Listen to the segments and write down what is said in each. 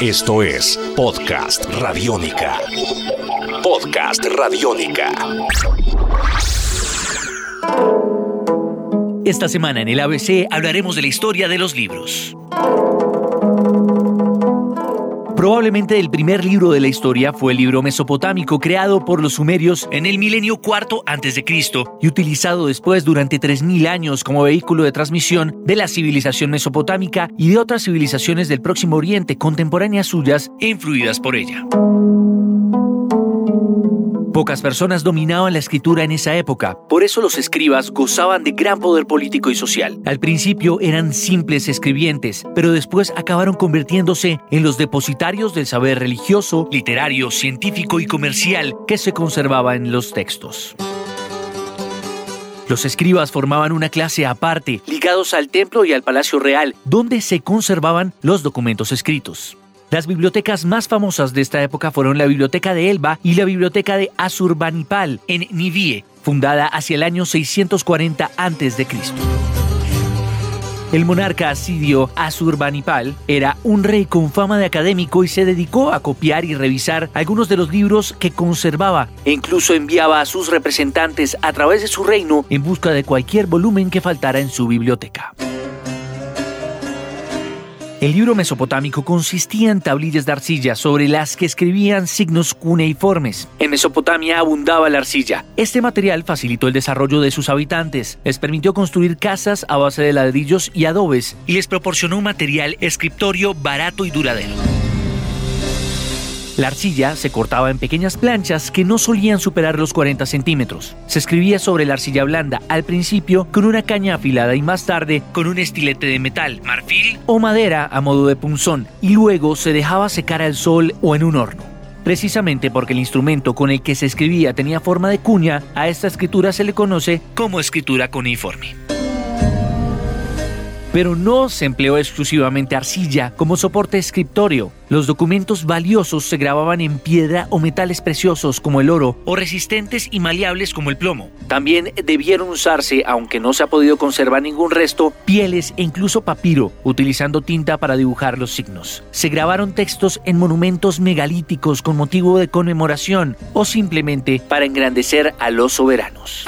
Esto es Podcast Radiónica. Podcast Radiónica. Esta semana en el ABC hablaremos de la historia de los libros. Probablemente el primer libro de la historia fue el libro mesopotámico creado por los sumerios en el milenio cuarto antes de Cristo y utilizado después durante 3000 años como vehículo de transmisión de la civilización mesopotámica y de otras civilizaciones del Próximo Oriente contemporáneas suyas e influidas por ella. Pocas personas dominaban la escritura en esa época, por eso los escribas gozaban de gran poder político y social. Al principio eran simples escribientes, pero después acabaron convirtiéndose en los depositarios del saber religioso, literario, científico y comercial que se conservaba en los textos. Los escribas formaban una clase aparte, ligados al templo y al palacio real, donde se conservaban los documentos escritos. Las bibliotecas más famosas de esta época fueron la Biblioteca de Elba y la Biblioteca de Asurbanipal en Nivie, fundada hacia el año 640 a.C. El monarca asirio Asurbanipal era un rey con fama de académico y se dedicó a copiar y revisar algunos de los libros que conservaba e incluso enviaba a sus representantes a través de su reino en busca de cualquier volumen que faltara en su biblioteca. El libro mesopotámico consistía en tablillas de arcilla sobre las que escribían signos cuneiformes. En Mesopotamia abundaba la arcilla. Este material facilitó el desarrollo de sus habitantes, les permitió construir casas a base de ladrillos y adobes y les proporcionó un material escritorio barato y duradero. La arcilla se cortaba en pequeñas planchas que no solían superar los 40 centímetros. Se escribía sobre la arcilla blanda al principio con una caña afilada y más tarde con un estilete de metal, marfil o madera a modo de punzón y luego se dejaba secar al sol o en un horno. Precisamente porque el instrumento con el que se escribía tenía forma de cuña, a esta escritura se le conoce como escritura cuneiforme pero no se empleó exclusivamente arcilla como soporte escritorio. Los documentos valiosos se grababan en piedra o metales preciosos como el oro o resistentes y maleables como el plomo. También debieron usarse, aunque no se ha podido conservar ningún resto, pieles e incluso papiro, utilizando tinta para dibujar los signos. Se grabaron textos en monumentos megalíticos con motivo de conmemoración o simplemente para engrandecer a los soberanos.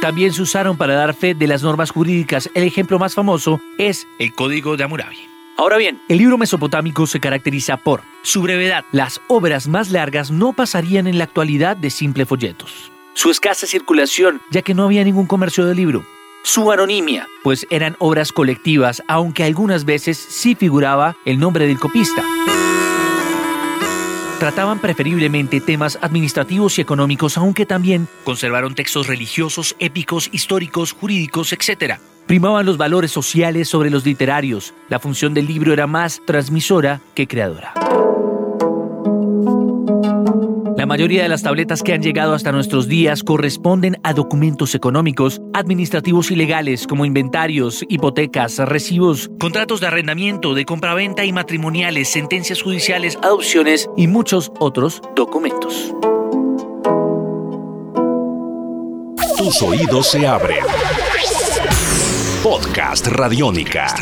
También se usaron para dar fe de las normas jurídicas. El ejemplo más famoso es el Código de Hammurabi. Ahora bien, el libro mesopotámico se caracteriza por su brevedad. Las obras más largas no pasarían en la actualidad de simples folletos. Su escasa circulación, ya que no había ningún comercio de libro. Su anonimia, pues eran obras colectivas, aunque algunas veces sí figuraba el nombre del copista trataban preferiblemente temas administrativos y económicos, aunque también conservaron textos religiosos, épicos, históricos, jurídicos, etc. Primaban los valores sociales sobre los literarios. La función del libro era más transmisora que creadora. La mayoría de las tabletas que han llegado hasta nuestros días corresponden a documentos económicos, administrativos y legales como inventarios, hipotecas, recibos, contratos de arrendamiento, de compraventa y matrimoniales, sentencias judiciales, adopciones y muchos otros documentos. Tus oídos se abren. Podcast Radiónica.